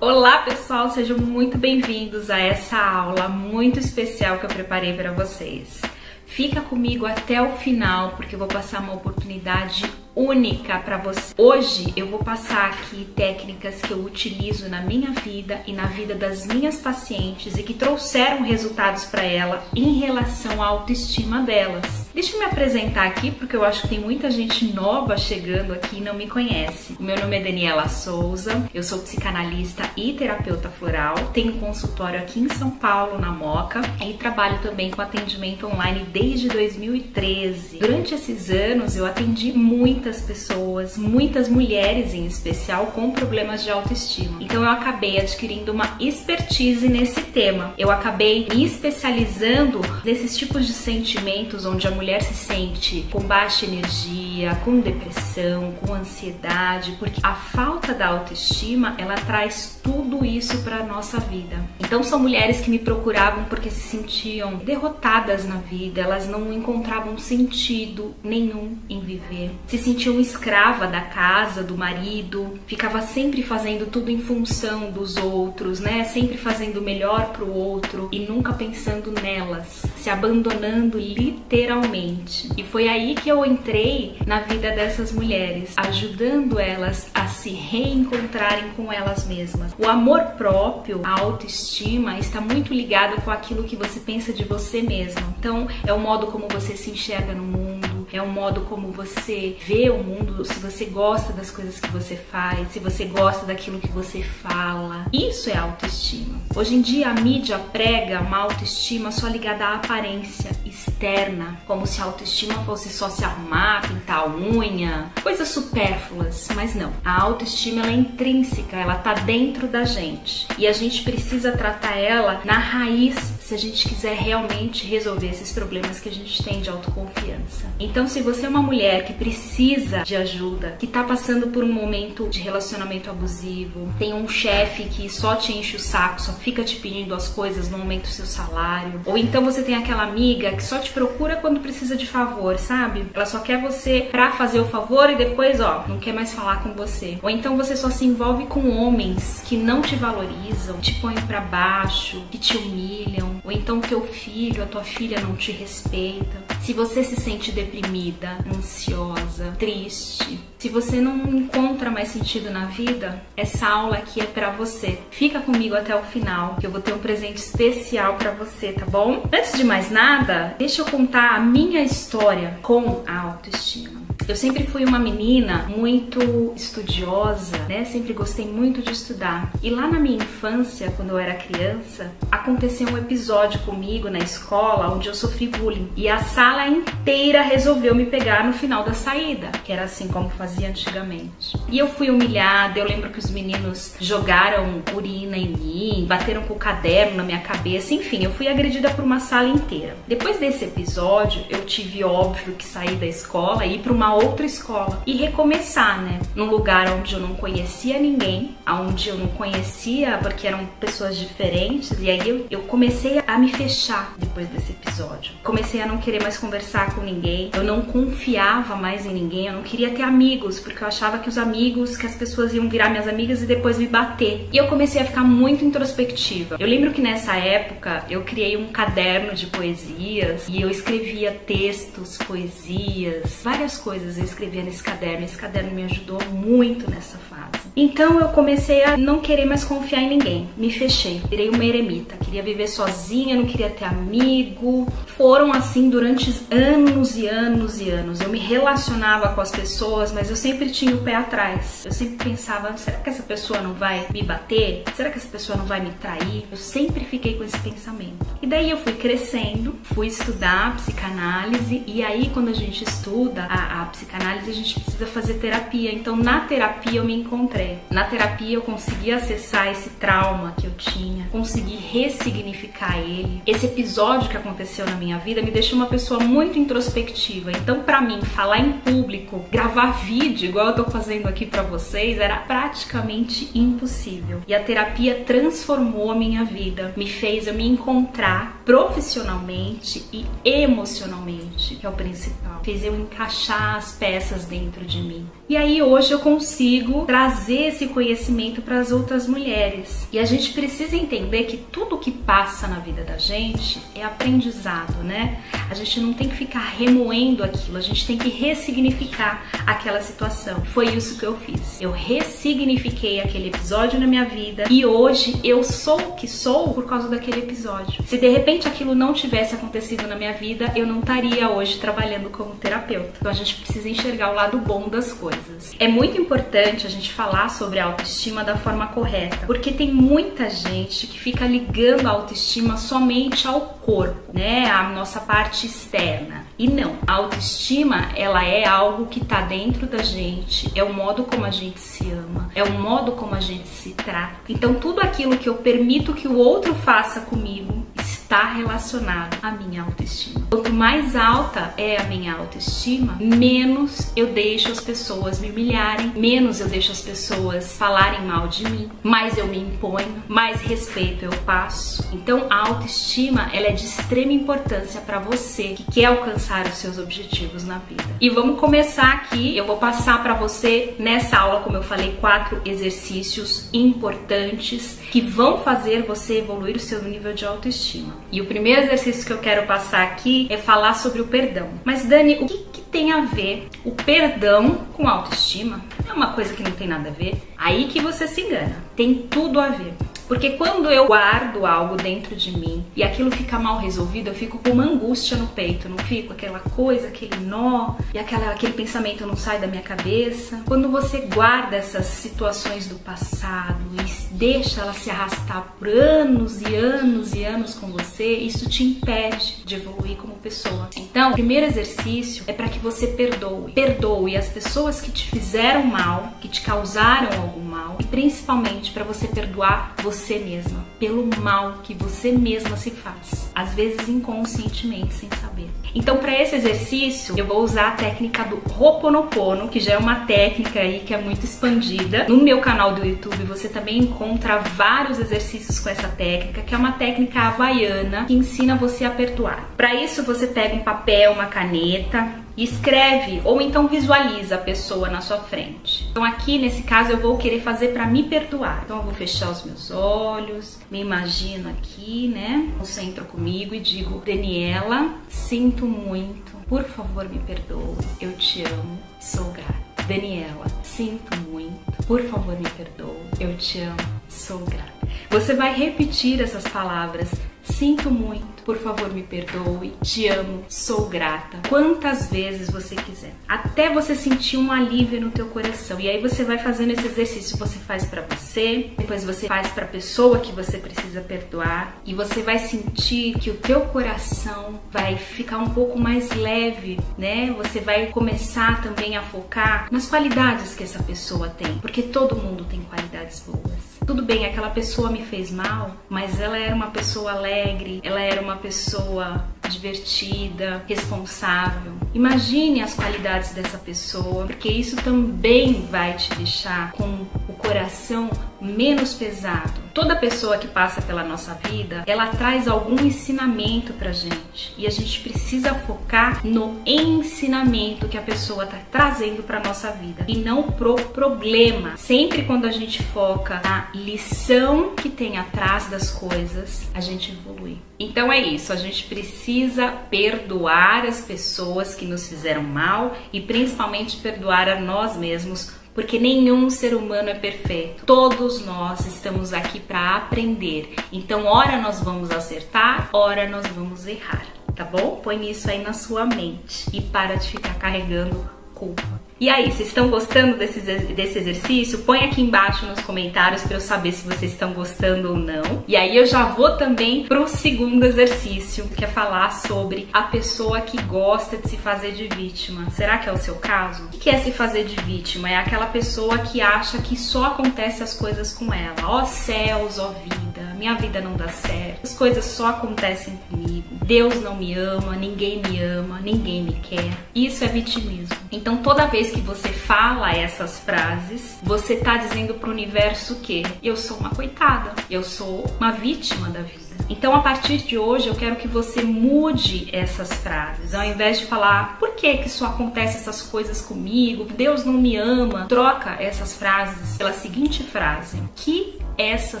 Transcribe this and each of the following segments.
Olá pessoal, sejam muito bem-vindos a essa aula muito especial que eu preparei para vocês. Fica comigo até o final porque eu vou passar uma oportunidade única para você. Hoje eu vou passar aqui técnicas que eu utilizo na minha vida e na vida das minhas pacientes e que trouxeram resultados para ela em relação à autoestima delas. Deixa eu me apresentar aqui porque eu acho que tem muita gente nova chegando aqui e não me conhece. Meu nome é Daniela Souza, eu sou psicanalista e terapeuta floral, tenho consultório aqui em São Paulo, na Moca, e trabalho também com atendimento online desde 2013. Durante esses anos eu atendi muitas muitas pessoas, muitas mulheres em especial, com problemas de autoestima. Então eu acabei adquirindo uma expertise nesse tema. Eu acabei me especializando nesses tipos de sentimentos onde a mulher se sente com baixa energia, com depressão, com ansiedade, porque a falta da autoestima ela traz tudo isso para nossa vida. Então são mulheres que me procuravam porque se sentiam derrotadas na vida, elas não encontravam sentido nenhum em viver, se sentia escrava da casa, do marido, ficava sempre fazendo tudo em função dos outros, né? Sempre fazendo melhor pro outro e nunca pensando nelas, se abandonando literalmente. E foi aí que eu entrei na vida dessas mulheres, ajudando elas a se reencontrarem com elas mesmas. O amor próprio, a autoestima está muito ligado com aquilo que você pensa de você mesmo. Então, é o modo como você se enxerga no mundo é um modo como você vê o mundo, se você gosta das coisas que você faz, se você gosta daquilo que você fala. Isso é autoestima. Hoje em dia a mídia prega uma autoestima só ligada à aparência externa, como se a autoestima fosse só se arrumar, pintar a unha, coisas supérfluas, mas não. A autoestima é intrínseca, ela tá dentro da gente e a gente precisa tratar ela na raiz se a gente quiser realmente resolver esses problemas que a gente tem de autoconfiança. Então, se você é uma mulher que precisa de ajuda, que tá passando por um momento de relacionamento abusivo, tem um chefe que só te enche o saco, só fica te pedindo as coisas no aumento do seu salário, ou então você tem aquela amiga que só te procura quando precisa de favor, sabe? Ela só quer você pra fazer o favor e depois, ó, não quer mais falar com você. Ou então você só se envolve com homens que não te valorizam, te põem para baixo, que te humilham, ou então teu filho, a tua filha não te respeita. Se você se sente deprimida, ansiosa, triste, se você não encontra mais sentido na vida, essa aula aqui é para você. Fica comigo até o final, que eu vou ter um presente especial para você, tá bom? Antes de mais nada, deixa eu contar a minha história com a autoestima. Eu sempre fui uma menina muito estudiosa, né? Sempre gostei muito de estudar. E lá na minha infância, quando eu era criança, aconteceu um episódio comigo na escola onde eu sofri bullying. E a sala inteira resolveu me pegar no final da saída, que era assim como fazia antigamente. E eu fui humilhada, eu lembro que os meninos jogaram urina em mim, bateram com o caderno na minha cabeça, enfim, eu fui agredida por uma sala inteira. Depois desse episódio, eu tive óbvio que sair da escola e ir para uma outra escola e recomeçar, né? Num lugar onde eu não conhecia ninguém, onde eu não conhecia porque eram pessoas diferentes, e aí eu, eu comecei a me fechar depois desse episódio. Comecei a não querer mais conversar com ninguém, eu não confiava mais em ninguém, eu não queria ter amigos, porque eu achava que os amigos, que as pessoas iam virar minhas amigas e depois me bater. E eu comecei a ficar muito introspectiva. Eu lembro que nessa época eu criei um caderno de poesias e eu escrevia textos, poesias, várias coisas coisas eu escrevia nesse caderno. Esse caderno me ajudou muito nessa fase. Então eu comecei a não querer mais confiar em ninguém. Me fechei, virei uma eremita. Queria viver sozinha, não queria ter amigo. Foram assim durante anos e anos e anos. Eu me relacionava com as pessoas, mas eu sempre tinha o pé atrás. Eu sempre pensava: será que essa pessoa não vai me bater? Será que essa pessoa não vai me trair? Eu sempre fiquei com esse pensamento. E daí eu fui crescendo, fui estudar psicanálise, e aí quando a gente estuda a, a psicanálise, a gente precisa fazer terapia. Então, na terapia, eu me encontrei. Na terapia, eu consegui acessar esse trauma que eu tinha, consegui ressignificar ele. Esse episódio que aconteceu na minha vida me deixou uma pessoa muito introspectiva. Então, para mim, falar em público, gravar vídeo, igual eu tô fazendo aqui para vocês, era praticamente impossível. E a terapia transformou a minha vida, me fez eu me encontrar profissionalmente e emocionalmente, que é o principal. Fez eu encaixar as peças dentro de mim. E aí hoje eu consigo trazer esse conhecimento para as outras mulheres. E a gente precisa entender que tudo que passa na vida da gente é aprendizado, né? A gente não tem que ficar remoendo aquilo, a gente tem que ressignificar aquela situação. Foi isso que eu fiz. Eu ressignifiquei aquele episódio na minha vida e hoje eu sou o que sou por causa daquele episódio. Se de repente aquilo não tivesse acontecido na minha vida, eu não estaria hoje trabalhando como terapeuta. Então a gente precisa enxergar o lado bom das coisas. É muito importante a gente falar sobre a autoestima da forma correta, porque tem muita gente que fica ligando a autoestima somente ao corpo, né? A nossa parte parte externa. E não, a autoestima, ela é algo que está dentro da gente, é o modo como a gente se ama, é o modo como a gente se trata. Então tudo aquilo que eu permito que o outro faça comigo está relacionado à minha autoestima. Quanto mais alta é a minha autoestima, menos eu deixo as pessoas me humilharem, menos eu deixo as pessoas falarem mal de mim, mais eu me imponho, mais respeito eu passo. Então a autoestima ela é de extrema importância para você que quer alcançar os seus objetivos na vida. E vamos começar aqui. Eu vou passar para você nessa aula, como eu falei, quatro exercícios importantes que vão fazer você evoluir o seu nível de autoestima. E o primeiro exercício que eu quero passar aqui é falar sobre o perdão. Mas Dani, o que, que tem a ver o perdão com autoestima? É uma coisa que não tem nada a ver. Aí que você se engana. Tem tudo a ver. Porque quando eu guardo algo dentro de mim e aquilo fica mal resolvido, eu fico com uma angústia no peito, não fico aquela coisa, aquele nó e aquela, aquele pensamento não sai da minha cabeça. Quando você guarda essas situações do passado e deixa elas se arrastar por anos e anos e anos com você, isso te impede de evoluir como pessoa. Então, o primeiro exercício é para que você perdoe. Perdoe as pessoas que te fizeram mal, que te causaram algum mal e principalmente para você perdoar você você mesma, pelo mal que você mesma se faz, às vezes inconscientemente, sem saber. Então, para esse exercício, eu vou usar a técnica do Ho'oponopono, que já é uma técnica aí que é muito expandida. No meu canal do YouTube, você também encontra vários exercícios com essa técnica, que é uma técnica havaiana que ensina você a perdoar. Para isso, você pega um papel, uma caneta, escreve ou então visualiza a pessoa na sua frente. Então aqui nesse caso eu vou querer fazer para me perdoar. Então eu vou fechar os meus olhos, me imagino aqui, né, no centro comigo e digo: "Daniela, sinto muito. Por favor, me perdoe. Eu te amo. Sou grata." Daniela, sinto muito. Por favor, me perdoe. Eu te amo. Sou grata. Você vai repetir essas palavras Sinto muito, por favor me perdoe, te amo, sou grata. Quantas vezes você quiser, até você sentir um alívio no teu coração. E aí você vai fazendo esse exercício, você faz para você, depois você faz para a pessoa que você precisa perdoar e você vai sentir que o teu coração vai ficar um pouco mais leve, né? Você vai começar também a focar nas qualidades que essa pessoa tem, porque todo mundo tem qualidades boas. Tudo bem, aquela pessoa me fez mal, mas ela era uma pessoa alegre, ela era uma pessoa divertida, responsável. Imagine as qualidades dessa pessoa, porque isso também vai te deixar com o coração menos pesado. Toda pessoa que passa pela nossa vida, ela traz algum ensinamento pra gente e a gente precisa focar no ensinamento que a pessoa tá trazendo pra nossa vida e não pro problema. Sempre quando a gente foca na lição que tem atrás das coisas, a gente evolui. Então é isso, a gente precisa perdoar as pessoas que nos fizeram mal e principalmente perdoar a nós mesmos porque nenhum ser humano é perfeito. Todos nós estamos aqui para aprender. Então, ora nós vamos acertar, ora nós vamos errar, tá bom? Põe isso aí na sua mente e para de ficar carregando culpa. E aí, vocês estão gostando desse, desse exercício? Põe aqui embaixo nos comentários para eu saber se vocês estão gostando ou não. E aí eu já vou também pro segundo exercício, que é falar sobre a pessoa que gosta de se fazer de vítima. Será que é o seu caso? O que é se fazer de vítima? É aquela pessoa que acha que só acontece as coisas com ela. Ó céus, ó vida, minha vida não dá certo. As coisas só acontecem comigo. Deus não me ama, ninguém me ama, ninguém me quer. Isso é vitimismo. Então toda vez que você fala essas frases, você tá dizendo pro universo que eu sou uma coitada, eu sou uma vítima da vida. Então, a partir de hoje, eu quero que você mude essas frases. Ao invés de falar, por que que isso acontece essas coisas comigo? Deus não me ama. Troca essas frases pela seguinte frase: que essa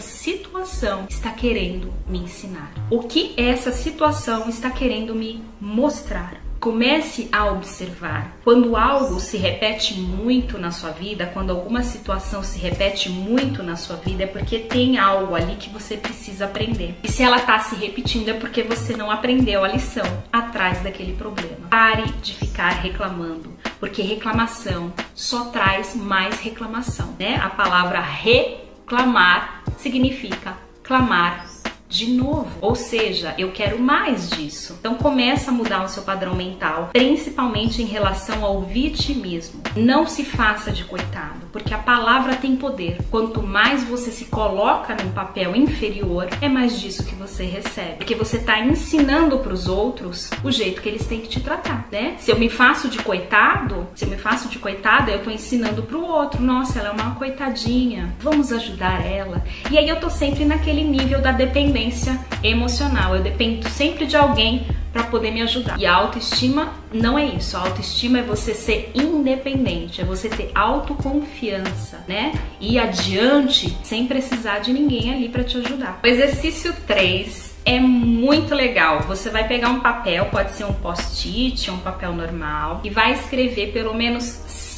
situação está querendo me ensinar? O que essa situação está querendo me mostrar? Comece a observar. Quando algo se repete muito na sua vida, quando alguma situação se repete muito na sua vida, é porque tem algo ali que você precisa aprender. E se ela está se repetindo, é porque você não aprendeu a lição atrás daquele problema. Pare de ficar reclamando, porque reclamação só traz mais reclamação, né? A palavra reclamar significa clamar de novo. Ou seja, eu quero mais disso. Então começa a mudar o seu padrão mental, principalmente em relação ao vitimismo. Não se faça de coitado, porque a palavra tem poder. Quanto mais você se coloca num papel inferior, é mais disso que você recebe. Porque você está ensinando para os outros o jeito que eles têm que te tratar, né? Se eu me faço de coitado, se eu me faço de coitada, eu estou ensinando para o outro. Nossa, ela é uma coitadinha. Vamos ajudar ela. E aí eu tô sempre naquele nível da dependência dependência emocional. Eu dependo sempre de alguém para poder me ajudar. E a autoestima não é isso. A autoestima é você ser independente, é você ter autoconfiança, né? E adiante sem precisar de ninguém ali para te ajudar. O exercício 3 é muito legal. Você vai pegar um papel, pode ser um post-it, um papel normal, e vai escrever pelo menos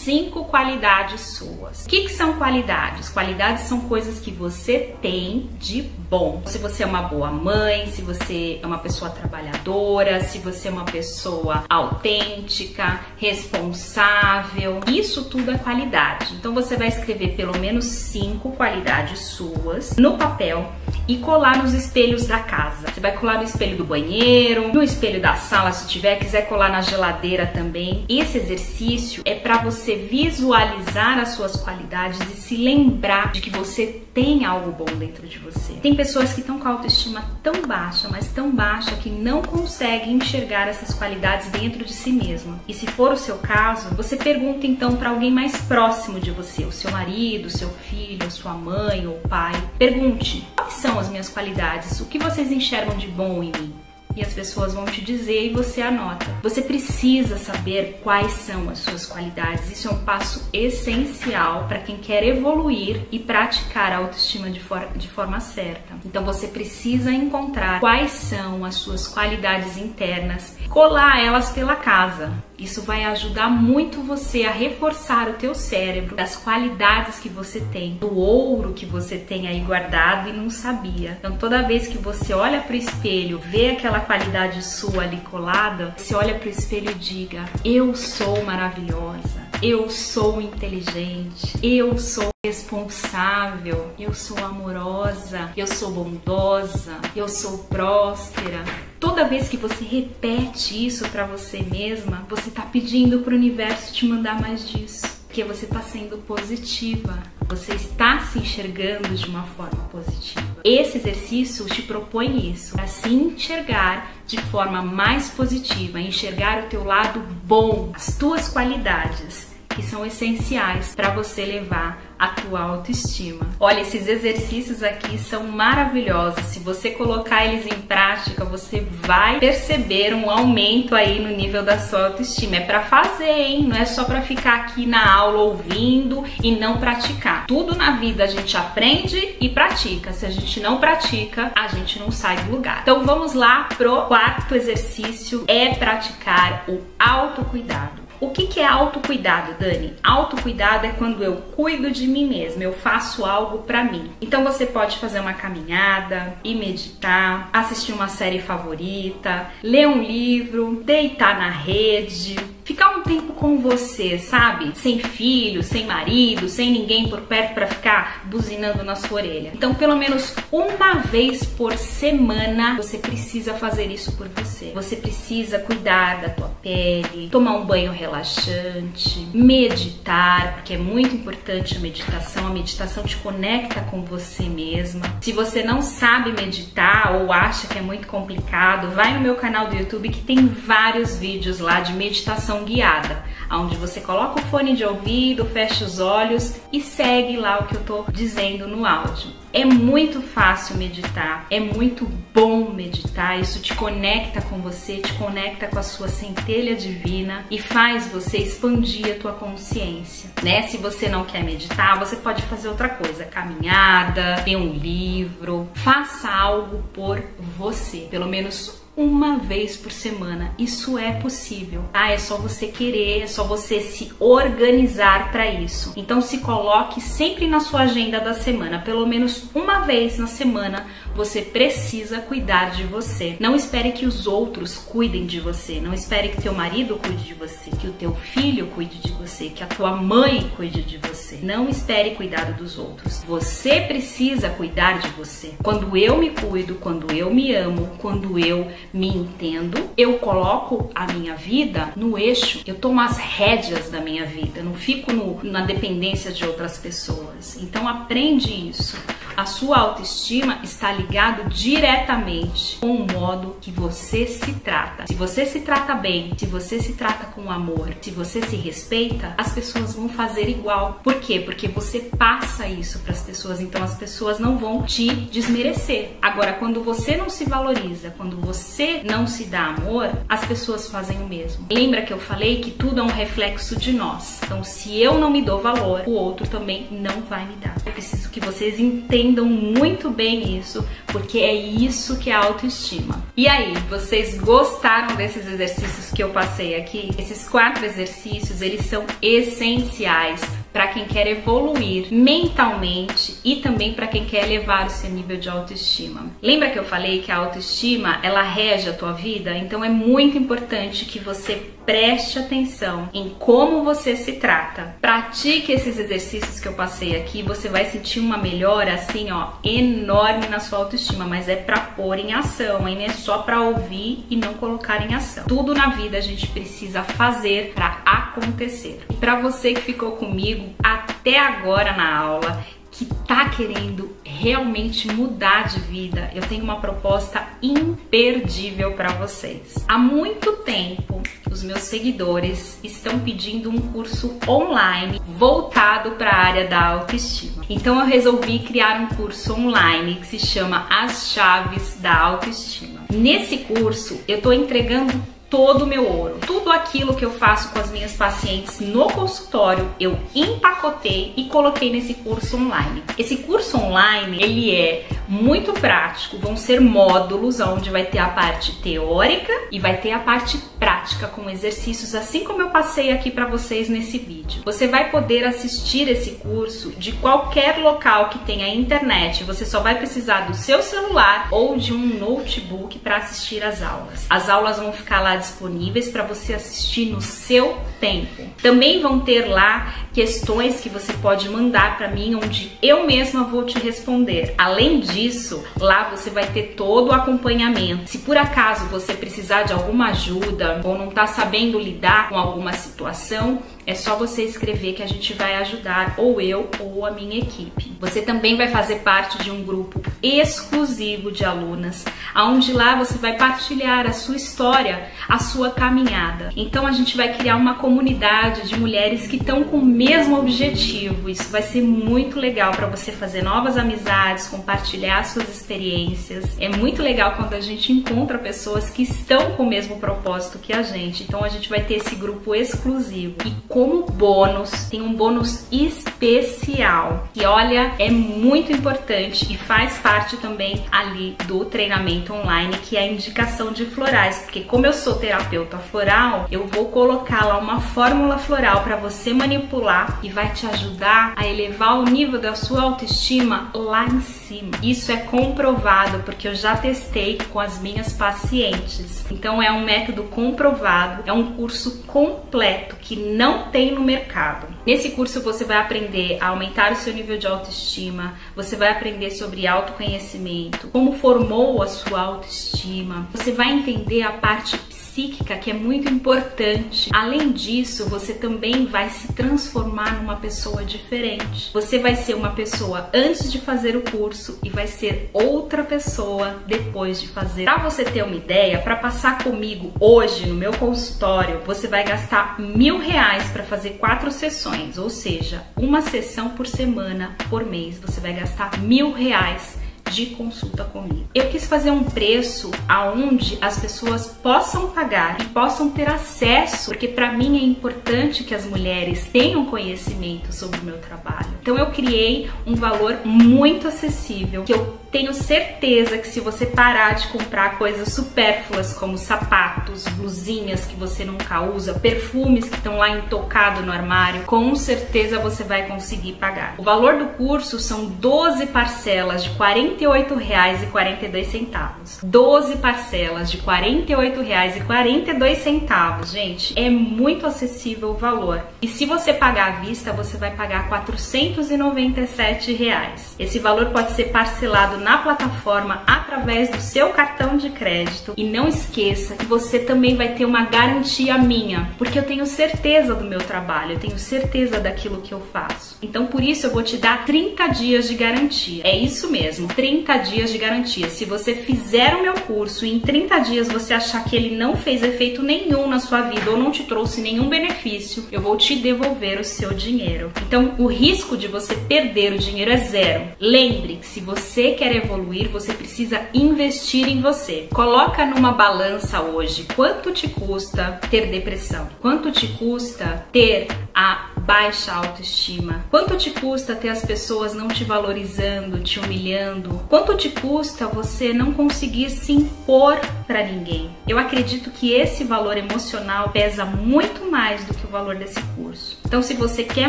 cinco qualidades suas. O que, que são qualidades? Qualidades são coisas que você tem de bom. Se você é uma boa mãe, se você é uma pessoa trabalhadora, se você é uma pessoa autêntica, responsável, isso tudo é qualidade. Então você vai escrever pelo menos cinco qualidades suas no papel e colar nos espelhos da casa. Você vai colar no espelho do banheiro, no espelho da sala, se tiver, quiser colar na geladeira também. Esse exercício é para você visualizar as suas qualidades e se lembrar de que você tem algo bom dentro de você. Tem pessoas que estão com a autoestima tão baixa, mas tão baixa que não conseguem enxergar essas qualidades dentro de si mesma. E se for o seu caso, você pergunta então para alguém mais próximo de você, o seu marido, seu filho, sua mãe ou pai. Pergunte: quais são as minhas qualidades? O que vocês enxergam de bom em mim? E as pessoas vão te dizer e você anota. Você precisa saber quais são as suas qualidades. Isso é um passo essencial para quem quer evoluir e praticar a autoestima de, for de forma certa. Então você precisa encontrar quais são as suas qualidades internas, colar elas pela casa. Isso vai ajudar muito você a reforçar o teu cérebro das qualidades que você tem, do ouro que você tem aí guardado e não sabia. Então toda vez que você olha para o espelho, vê aquela qualidade sua ali colada, você olha para o espelho e diga: "Eu sou maravilhosa. Eu sou inteligente. Eu sou responsável. Eu sou amorosa. Eu sou bondosa. Eu sou próspera." Toda vez que você repete isso para você mesma, você está pedindo para o universo te mandar mais disso. Porque você está sendo positiva, você está se enxergando de uma forma positiva. Esse exercício te propõe isso, para se enxergar de forma mais positiva, enxergar o teu lado bom, as tuas qualidades que são essenciais para você levar a tua autoestima. Olha, esses exercícios aqui são maravilhosos. Se você colocar eles em prática, você vai perceber um aumento aí no nível da sua autoestima. É para fazer, hein? Não é só para ficar aqui na aula ouvindo e não praticar. Tudo na vida a gente aprende e pratica. Se a gente não pratica, a gente não sai do lugar. Então vamos lá pro quarto exercício, é praticar o autocuidado. O que, que é autocuidado, Dani? Autocuidado é quando eu cuido de mim mesma, eu faço algo para mim. Então você pode fazer uma caminhada, ir meditar, assistir uma série favorita, ler um livro, deitar na rede, ficar um tempo com você, sabe? Sem filho, sem marido, sem ninguém por perto para ficar buzinando na sua orelha. Então, pelo menos uma vez por semana, você precisa fazer isso por você. Você precisa cuidar da tua pele, tomar um banho relaxante, meditar, porque é muito importante a meditação. A meditação te conecta com você mesma. Se você não sabe meditar ou acha que é muito complicado, vai no meu canal do YouTube que tem vários vídeos lá de meditação meditação guiada, onde você coloca o fone de ouvido, fecha os olhos e segue lá o que eu tô dizendo no áudio. É muito fácil meditar, é muito bom meditar, isso te conecta com você, te conecta com a sua centelha divina e faz você expandir a tua consciência, né? Se você não quer meditar, você pode fazer outra coisa, caminhada, ler um livro, faça algo por você, pelo menos uma vez por semana. Isso é possível, tá? É só você querer, é só você se organizar para isso. Então se coloque sempre na sua agenda da semana, pelo menos uma vez na semana você precisa cuidar de você. Não espere que os outros cuidem de você. Não espere que teu marido cuide de você, que o teu filho cuide de você, que a tua mãe cuide de você. Não espere cuidar dos outros. Você precisa cuidar de você. Quando eu me cuido, quando eu me amo, quando eu me entendo, eu coloco a minha vida no eixo. Eu tomo as rédeas da minha vida. não fico no, na dependência de outras pessoas. Então aprende isso. A sua autoestima está ligado diretamente com o modo que você se trata. Se você se trata bem, se você se trata com amor, se você se respeita, as pessoas vão fazer igual. Por quê? Porque você passa isso para as pessoas, então as pessoas não vão te desmerecer. Agora, quando você não se valoriza, quando você não se dá amor, as pessoas fazem o mesmo. Lembra que eu falei que tudo é um reflexo de nós. Então, se eu não me dou valor, o outro também não vai me dar. Eu preciso que vocês entendam entendam muito bem isso, porque é isso que é autoestima. E aí, vocês gostaram desses exercícios que eu passei aqui? Esses quatro exercícios, eles são essenciais para quem quer evoluir mentalmente e também para quem quer elevar o seu nível de autoestima. Lembra que eu falei que a autoestima ela rege a tua vida? Então é muito importante que você preste atenção em como você se trata. Pratique esses exercícios que eu passei aqui, você vai sentir uma melhora assim, ó, enorme na sua autoestima, mas é para pôr em ação, hein? Não é só para ouvir e não colocar em ação. Tudo na vida a gente precisa fazer para acontecer. E para você que ficou comigo até agora na aula, que tá querendo realmente mudar de vida, eu tenho uma proposta imperdível para vocês. Há muito tempo os meus seguidores estão pedindo um curso online voltado para a área da autoestima. Então eu resolvi criar um curso online que se chama As Chaves da Autoestima. Nesse curso eu estou entregando todo o meu ouro. Tudo aquilo que eu faço com as minhas pacientes no consultório, eu empacotei e coloquei nesse curso online. Esse curso online, ele é muito prático, vão ser módulos onde vai ter a parte teórica e vai ter a parte prática com exercícios, assim como eu passei aqui para vocês nesse vídeo. Você vai poder assistir esse curso de qualquer local que tenha internet. Você só vai precisar do seu celular ou de um notebook para assistir as aulas. As aulas vão ficar lá disponíveis para você assistir no seu tempo. Também vão ter lá questões que você pode mandar para mim, onde eu mesma vou te responder. Além disso, lá você vai ter todo o acompanhamento. Se por acaso você precisar de alguma ajuda ou não está sabendo lidar com alguma situação, é só você escrever que a gente vai ajudar, ou eu ou a minha equipe. Você também vai fazer parte de um grupo exclusivo de alunas, onde lá você vai partilhar a sua história, a sua caminhada. Então a gente vai criar uma comunidade de mulheres que estão com o mesmo objetivo. Isso vai ser muito legal para você fazer novas amizades, compartilhar suas experiências. É muito legal quando a gente encontra pessoas que estão com o mesmo propósito que a gente. Então a gente vai ter esse grupo exclusivo. E como bônus, tem um bônus especial que olha, é muito importante e faz parte também ali do treinamento online, que é a indicação de florais, porque como eu sou terapeuta floral, eu vou colocar lá uma fórmula floral para você manipular e vai te ajudar a elevar o nível da sua autoestima lá em cima. Isso é comprovado porque eu já testei com as minhas pacientes. Então é um método comprovado, é um curso completo que não tem no mercado. Nesse curso você vai aprender a aumentar o seu nível de autoestima, você vai aprender sobre autoconhecimento, como formou a sua autoestima, você vai entender a parte psíquica que é muito importante. Além disso, você também vai se transformar numa pessoa diferente. Você vai ser uma pessoa antes de fazer o curso e vai ser outra pessoa depois de fazer. Para você ter uma ideia, para passar comigo hoje no meu consultório, você vai gastar mil reais para fazer quatro sessões, ou seja, uma sessão por semana por mês. Você vai gastar mil reais de consulta comigo. Eu quis fazer um preço aonde as pessoas possam pagar e possam ter acesso, porque para mim é importante que as mulheres tenham conhecimento sobre o meu trabalho. Então eu criei um valor muito acessível que eu tenho certeza que se você parar de comprar coisas supérfluas como sapatos, blusinhas que você nunca usa, perfumes que estão lá intocado no armário, com certeza você vai conseguir pagar. O valor do curso são 12 parcelas de R$ 48,42. 12 parcelas de R$ 48,42, gente. É muito acessível o valor. E se você pagar à vista, você vai pagar 497 reais. Esse valor pode ser parcelado na plataforma através do seu cartão de crédito. E não esqueça que você também vai ter uma garantia minha, porque eu tenho certeza do meu trabalho, eu tenho certeza daquilo que eu faço. Então por isso eu vou te dar 30 dias de garantia. É isso mesmo, 30 dias de garantia. Se você fizer o meu curso e em 30 dias você achar que ele não fez efeito nenhum na sua vida ou não te trouxe nenhum benefício, eu vou te devolver o seu dinheiro. Então o risco de você perder o dinheiro é zero. Lembre que se você quer evoluir, você precisa investir em você. Coloca numa balança hoje quanto te custa ter depressão, quanto te custa ter a baixa autoestima, quanto te custa ter as pessoas não te valorizando, te humilhando, quanto te custa você não conseguir se impor para ninguém. Eu acredito que esse valor emocional pesa muito mais do que o valor desse curso. Então, se você quer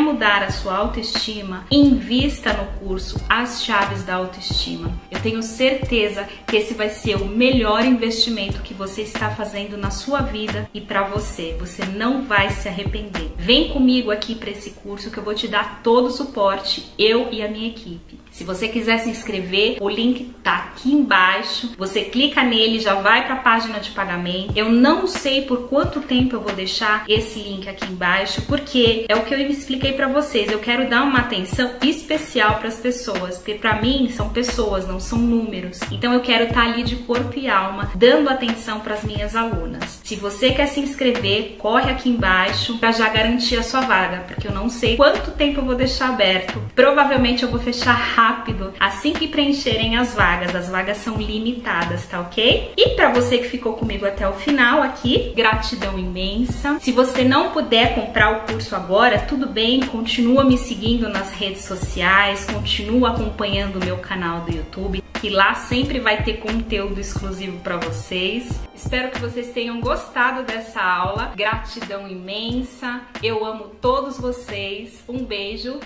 mudar a sua autoestima, invista no curso As Chaves da Autoestima. Eu tenho certeza que esse vai ser o melhor investimento que você está fazendo na sua vida e para você. Você não vai se arrepender. Vem comigo aqui para esse curso que eu vou te dar todo o suporte, eu e a minha equipe. Se você quiser se inscrever, o link tá aqui embaixo. Você clica nele, já vai para a página de pagamento. Eu não sei por quanto tempo eu vou deixar esse link aqui embaixo, porque é o que eu expliquei para vocês. Eu quero dar uma atenção especial para as pessoas, porque para mim são pessoas, não são números. Então eu quero estar tá ali de corpo e alma, dando atenção para as minhas alunas. Se você quer se inscrever, corre aqui embaixo para já garantir a sua vaga, porque eu não sei quanto tempo eu vou deixar aberto. Provavelmente eu vou fechar rápido assim que preencherem as vagas. As vagas são limitadas, tá ok? E para você que ficou comigo até o final aqui, gratidão imensa. Se você não puder comprar o curso agora, tudo bem, continua me seguindo nas redes sociais, continua acompanhando o meu canal do YouTube, que lá sempre vai ter conteúdo exclusivo para vocês. Espero que vocês tenham gostado dessa aula. Gratidão imensa. Eu amo todos vocês. Um beijo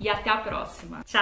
e até a próxima. Tchau!